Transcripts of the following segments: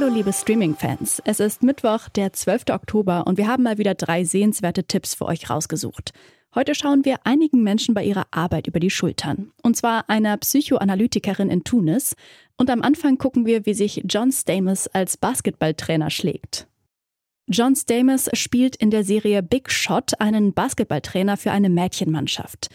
Hallo liebe Streaming-Fans, es ist Mittwoch, der 12. Oktober und wir haben mal wieder drei sehenswerte Tipps für euch rausgesucht. Heute schauen wir einigen Menschen bei ihrer Arbeit über die Schultern. Und zwar einer Psychoanalytikerin in Tunis. Und am Anfang gucken wir, wie sich John Stamos als Basketballtrainer schlägt. John Stamos spielt in der Serie Big Shot einen Basketballtrainer für eine Mädchenmannschaft.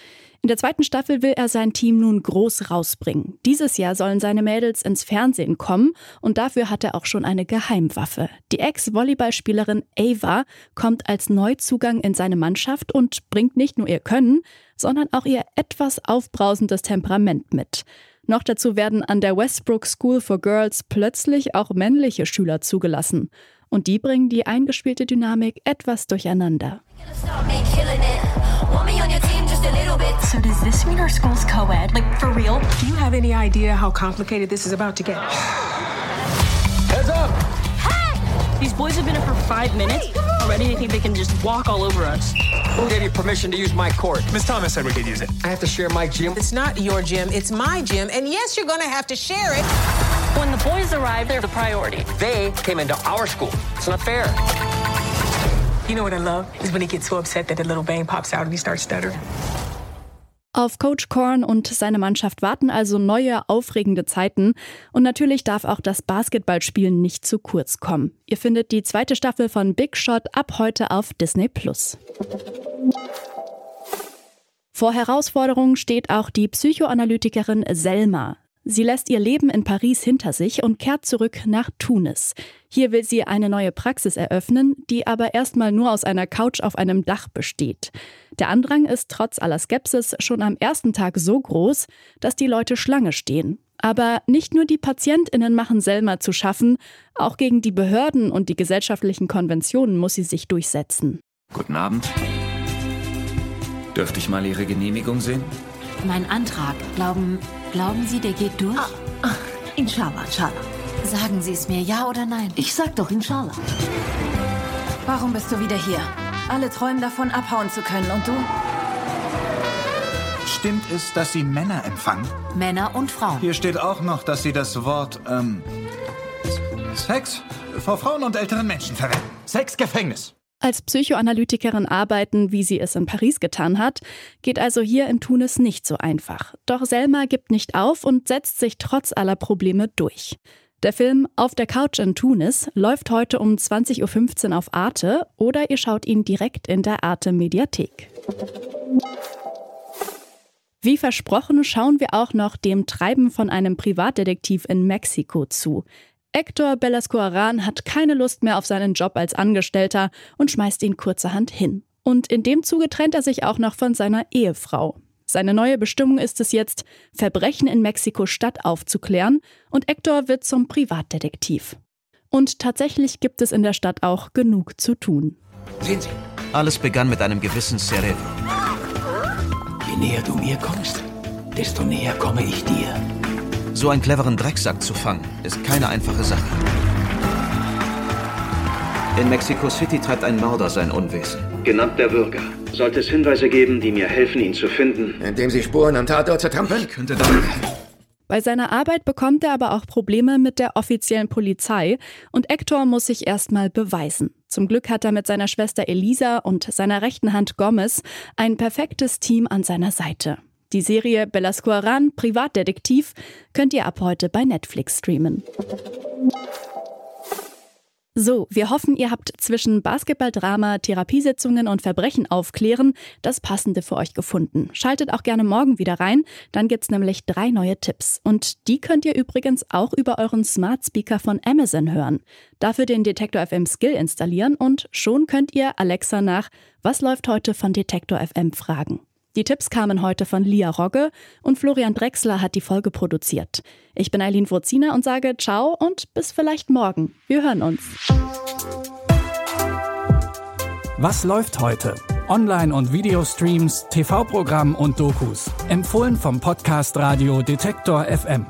In der zweiten Staffel will er sein Team nun groß rausbringen. Dieses Jahr sollen seine Mädels ins Fernsehen kommen und dafür hat er auch schon eine Geheimwaffe. Die Ex-Volleyballspielerin Ava kommt als Neuzugang in seine Mannschaft und bringt nicht nur ihr Können, sondern auch ihr etwas aufbrausendes Temperament mit. Noch dazu werden an der Westbrook School for Girls plötzlich auch männliche Schüler zugelassen. Und die bringen die eingespielte Dynamik etwas durcheinander. So does this mean our school's co-ed? Like, for real? Do you have any idea how complicated this is about to get? Heads up! Hey! These boys have been here for five minutes. Already they think they can just walk all over us. Who gave you permission to use my court? Miss Thomas said we could use it. I have to share my gym. It's not your gym, it's my gym. And yes, you're gonna have to share it. When the boys arrive, they're the priority. They came into our school. It's not fair. You know what I love? Is when he gets so upset that the little bang pops out and he starts stuttering. Auf Coach Korn und seine Mannschaft warten also neue, aufregende Zeiten. Und natürlich darf auch das Basketballspielen nicht zu kurz kommen. Ihr findet die zweite Staffel von Big Shot ab heute auf Disney Plus. Vor Herausforderungen steht auch die Psychoanalytikerin Selma. Sie lässt ihr Leben in Paris hinter sich und kehrt zurück nach Tunis. Hier will sie eine neue Praxis eröffnen, die aber erstmal nur aus einer Couch auf einem Dach besteht. Der Andrang ist trotz aller Skepsis schon am ersten Tag so groß, dass die Leute Schlange stehen. Aber nicht nur die Patientinnen machen Selma zu schaffen, auch gegen die Behörden und die gesellschaftlichen Konventionen muss sie sich durchsetzen. Guten Abend. Dürfte ich mal Ihre Genehmigung sehen? Mein Antrag, glauben, glauben Sie, der geht durch? Ah, ah, inshallah, inshallah. Sagen Sie es mir, ja oder nein? Ich sag doch inshallah. Warum bist du wieder hier? Alle träumen davon, abhauen zu können. Und du? Stimmt es, dass Sie Männer empfangen? Männer und Frauen. Hier steht auch noch, dass Sie das Wort, ähm, Sex vor Frauen und älteren Menschen verwenden. Sexgefängnis. Als Psychoanalytikerin arbeiten, wie sie es in Paris getan hat, geht also hier in Tunis nicht so einfach. Doch Selma gibt nicht auf und setzt sich trotz aller Probleme durch. Der Film Auf der Couch in Tunis läuft heute um 20.15 Uhr auf Arte oder ihr schaut ihn direkt in der Arte Mediathek. Wie versprochen schauen wir auch noch dem Treiben von einem Privatdetektiv in Mexiko zu. Hector Belascoaran hat keine Lust mehr auf seinen Job als Angestellter und schmeißt ihn kurzerhand hin. Und in dem Zuge trennt er sich auch noch von seiner Ehefrau. Seine neue Bestimmung ist es jetzt, Verbrechen in Mexiko-Stadt aufzuklären und Hector wird zum Privatdetektiv. Und tatsächlich gibt es in der Stadt auch genug zu tun. Sehen Sie, alles begann mit einem gewissen Cerebro. Je näher du mir kommst, desto näher komme ich dir. So einen cleveren Drecksack zu fangen, ist keine einfache Sache. In Mexico City treibt ein Mörder sein Unwesen. Genannt der Bürger. Sollte es Hinweise geben, die mir helfen, ihn zu finden? Indem Sie Spuren am Tatort zertrampeln? Ich könnte damit... Bei seiner Arbeit bekommt er aber auch Probleme mit der offiziellen Polizei und Hector muss sich erstmal beweisen. Zum Glück hat er mit seiner Schwester Elisa und seiner rechten Hand Gomez ein perfektes Team an seiner Seite. Die Serie Belascoaran Privatdetektiv könnt ihr ab heute bei Netflix streamen. So, wir hoffen, ihr habt zwischen Basketballdrama, Therapiesitzungen und Verbrechen aufklären das Passende für euch gefunden. Schaltet auch gerne morgen wieder rein, dann gibt's nämlich drei neue Tipps. Und die könnt ihr übrigens auch über euren Smart Speaker von Amazon hören. Dafür den Detektor FM Skill installieren und schon könnt ihr Alexa nach Was läuft heute von Detektor FM fragen. Die Tipps kamen heute von Lia Rogge und Florian Drexler hat die Folge produziert. Ich bin Eileen Wurziner und sage Ciao und bis vielleicht morgen. Wir hören uns. Was läuft heute? Online- und Videostreams, TV-Programm und Dokus. Empfohlen vom Podcast Radio Detektor FM.